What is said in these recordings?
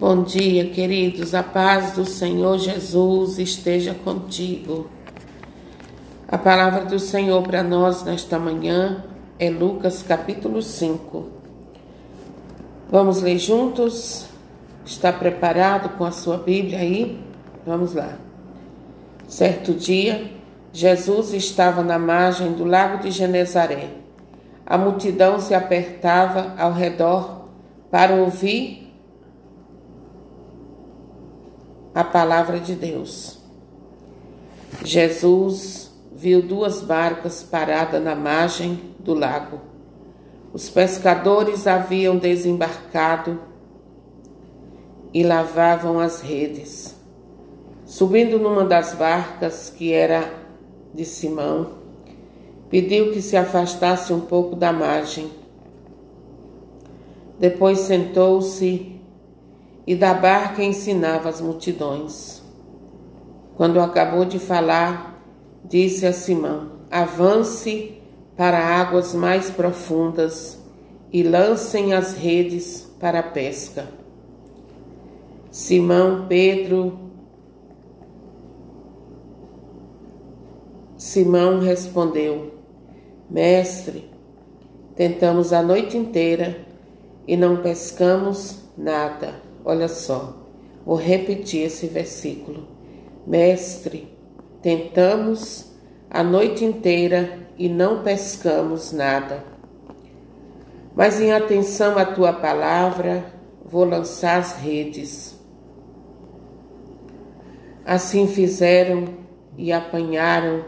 Bom dia, queridos. A paz do Senhor Jesus esteja contigo. A palavra do Senhor para nós nesta manhã é Lucas capítulo 5. Vamos ler juntos? Está preparado com a sua Bíblia aí? Vamos lá. Certo dia, Jesus estava na margem do lago de Genezaré. A multidão se apertava ao redor para ouvir a palavra de Deus. Jesus viu duas barcas paradas na margem do lago. Os pescadores haviam desembarcado e lavavam as redes. Subindo numa das barcas, que era de Simão, pediu que se afastasse um pouco da margem. Depois sentou-se e da barca ensinava as multidões. Quando acabou de falar, disse a Simão: Avance para águas mais profundas e lancem as redes para a pesca. Simão Pedro Simão respondeu: Mestre, tentamos a noite inteira e não pescamos nada. Olha só, vou repetir esse versículo. Mestre, tentamos a noite inteira e não pescamos nada. Mas em atenção à tua palavra, vou lançar as redes. Assim fizeram e apanharam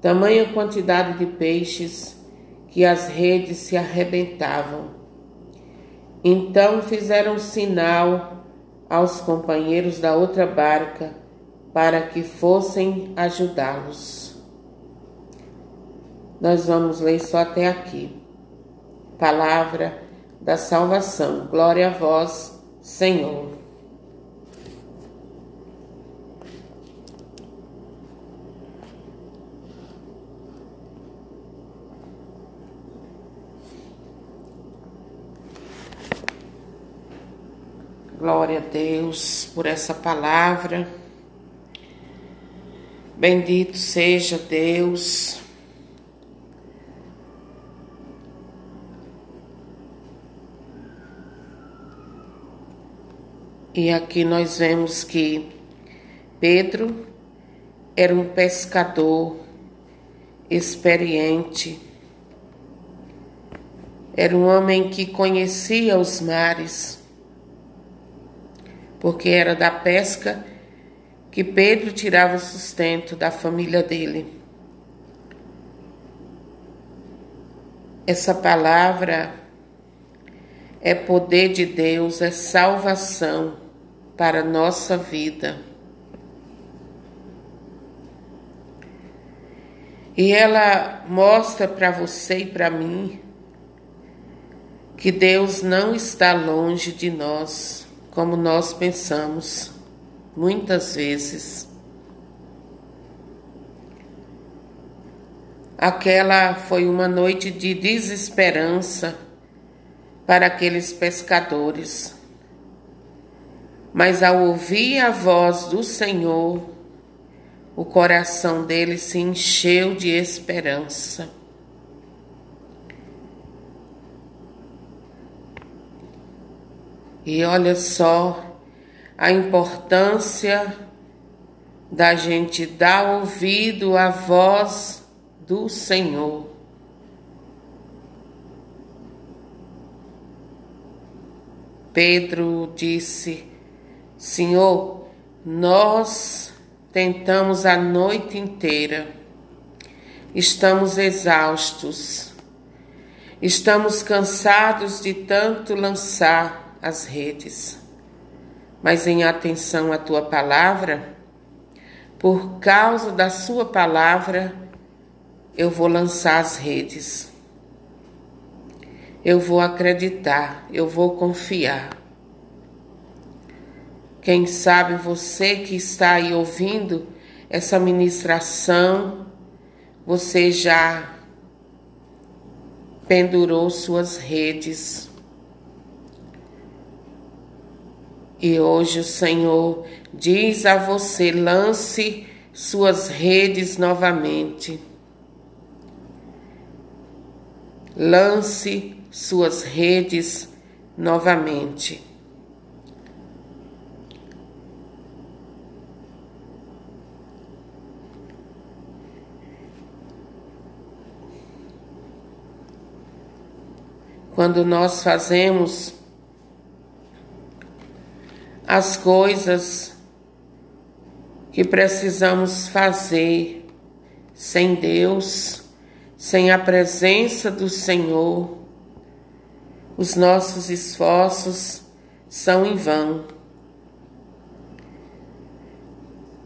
tamanha quantidade de peixes que as redes se arrebentavam. Então fizeram sinal aos companheiros da outra barca para que fossem ajudá-los. Nós vamos ler só até aqui. Palavra da salvação. Glória a vós, Senhor. Glória a Deus por essa palavra. Bendito seja Deus. E aqui nós vemos que Pedro era um pescador experiente, era um homem que conhecia os mares porque era da pesca que Pedro tirava o sustento da família dele. Essa palavra é poder de Deus, é salvação para a nossa vida. E ela mostra para você e para mim que Deus não está longe de nós como nós pensamos muitas vezes. Aquela foi uma noite de desesperança para aqueles pescadores. Mas ao ouvir a voz do Senhor, o coração deles se encheu de esperança. E olha só a importância da gente dar ouvido à voz do Senhor. Pedro disse: Senhor, nós tentamos a noite inteira, estamos exaustos, estamos cansados de tanto lançar as redes. Mas em atenção à tua palavra, por causa da sua palavra, eu vou lançar as redes. Eu vou acreditar, eu vou confiar. Quem sabe você que está aí ouvindo essa ministração, você já pendurou suas redes E hoje o Senhor diz a você: lance suas redes novamente. Lance suas redes novamente. Quando nós fazemos as coisas que precisamos fazer sem Deus, sem a presença do Senhor, os nossos esforços são em vão.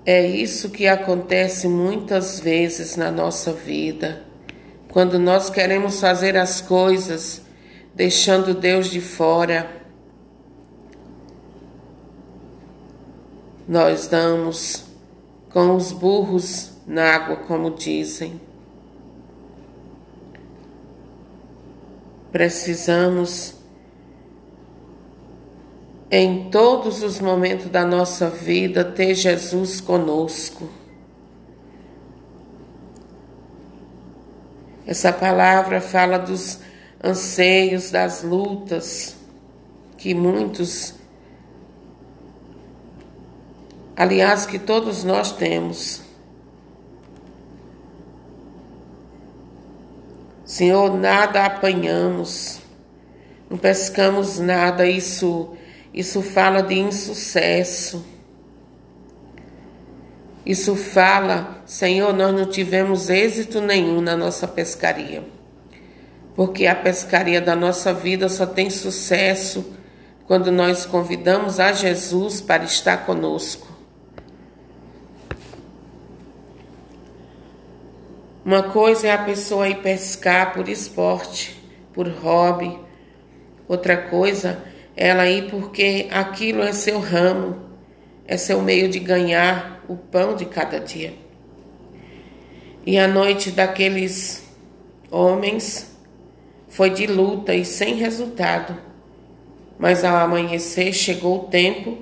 É isso que acontece muitas vezes na nossa vida, quando nós queremos fazer as coisas deixando Deus de fora nós damos com os burros na água, como dizem. Precisamos, em todos os momentos da nossa vida, ter Jesus conosco. Essa palavra fala dos anseios, das lutas que muitos aliás, que todos nós temos. Senhor, nada apanhamos, não pescamos nada, isso, isso fala de insucesso. Isso fala, Senhor, nós não tivemos êxito nenhum na nossa pescaria. Porque a pescaria da nossa vida só tem sucesso quando nós convidamos a Jesus para estar conosco. Uma coisa é a pessoa ir pescar por esporte, por hobby. Outra coisa é ela ir porque aquilo é seu ramo, é seu meio de ganhar o pão de cada dia. E a noite daqueles homens foi de luta e sem resultado. Mas ao amanhecer chegou o tempo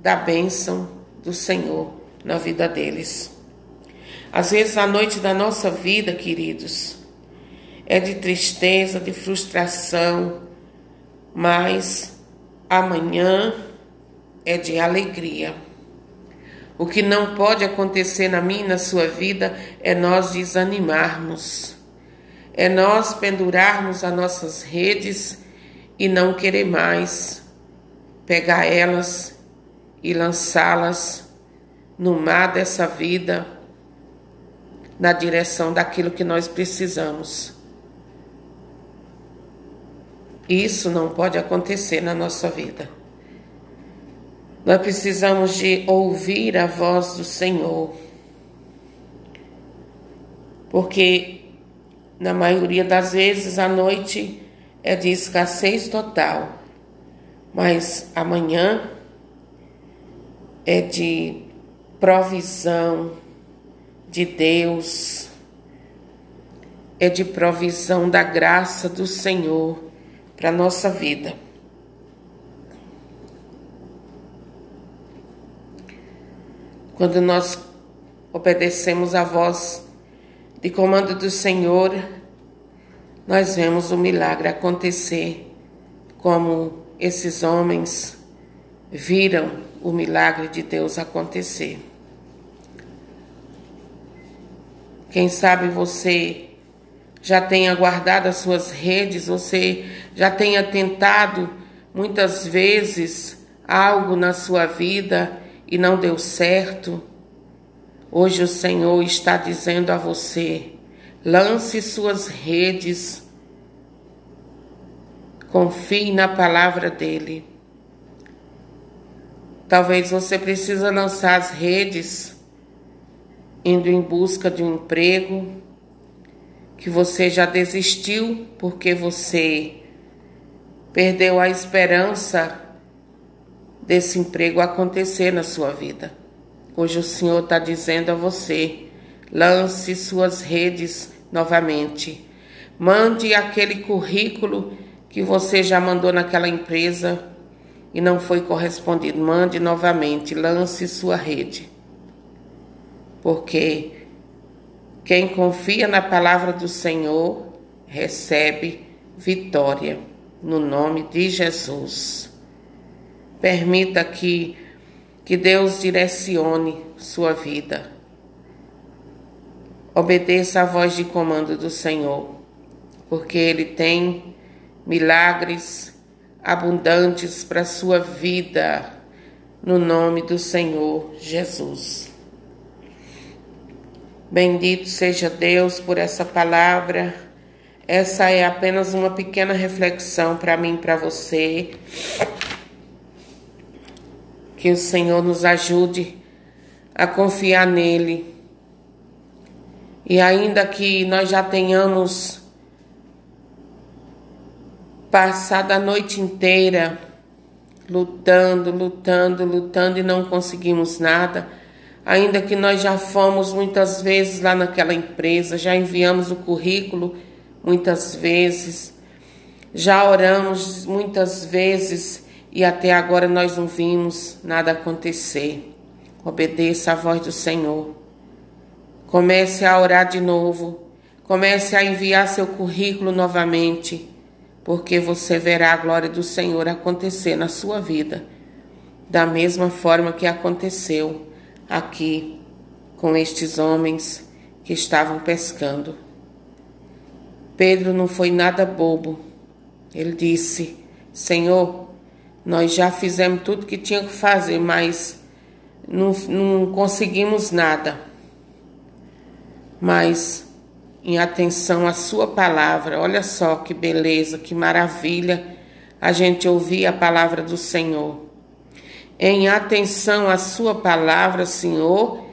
da bênção do Senhor na vida deles. Às vezes a noite da nossa vida, queridos, é de tristeza, de frustração, mas amanhã é de alegria. O que não pode acontecer na minha e na sua vida é nós desanimarmos, é nós pendurarmos as nossas redes e não querer mais pegar elas e lançá-las no mar dessa vida na direção daquilo que nós precisamos. Isso não pode acontecer na nossa vida. Nós precisamos de ouvir a voz do Senhor. Porque na maioria das vezes a noite é de escassez total, mas amanhã é de provisão, de Deus, é de provisão da graça do Senhor para nossa vida. Quando nós obedecemos a voz de comando do Senhor, nós vemos o milagre acontecer, como esses homens viram o milagre de Deus acontecer. Quem sabe você já tenha guardado as suas redes, você já tenha tentado muitas vezes algo na sua vida e não deu certo. Hoje o Senhor está dizendo a você: lance suas redes, confie na palavra dele. Talvez você precise lançar as redes indo em busca de um emprego que você já desistiu porque você perdeu a esperança desse emprego acontecer na sua vida. Hoje o Senhor está dizendo a você: lance suas redes novamente. Mande aquele currículo que você já mandou naquela empresa e não foi correspondido, mande novamente, lance sua rede. Porque quem confia na palavra do Senhor recebe vitória, no nome de Jesus. Permita que, que Deus direcione sua vida. Obedeça a voz de comando do Senhor, porque Ele tem milagres abundantes para sua vida, no nome do Senhor Jesus. Bendito seja Deus por essa palavra. Essa é apenas uma pequena reflexão para mim e para você. Que o Senhor nos ajude a confiar nele. E ainda que nós já tenhamos passado a noite inteira lutando, lutando, lutando e não conseguimos nada, ainda que nós já fomos muitas vezes lá naquela empresa, já enviamos o currículo muitas vezes, já oramos muitas vezes e até agora nós não vimos nada acontecer. Obedeça a voz do Senhor. Comece a orar de novo. Comece a enviar seu currículo novamente, porque você verá a glória do Senhor acontecer na sua vida, da mesma forma que aconteceu aqui com estes homens que estavam pescando. Pedro não foi nada bobo. Ele disse: Senhor, nós já fizemos tudo que tinha que fazer, mas não, não conseguimos nada. Mas em atenção à Sua palavra, olha só que beleza, que maravilha a gente ouvir a palavra do Senhor. Em atenção à Sua palavra, Senhor,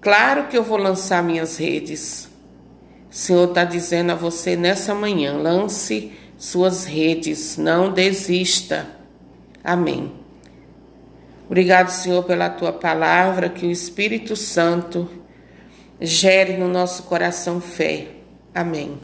claro que eu vou lançar minhas redes. O Senhor está dizendo a você nessa manhã: lance suas redes, não desista. Amém. Obrigado, Senhor, pela tua palavra, que o Espírito Santo gere no nosso coração fé. Amém.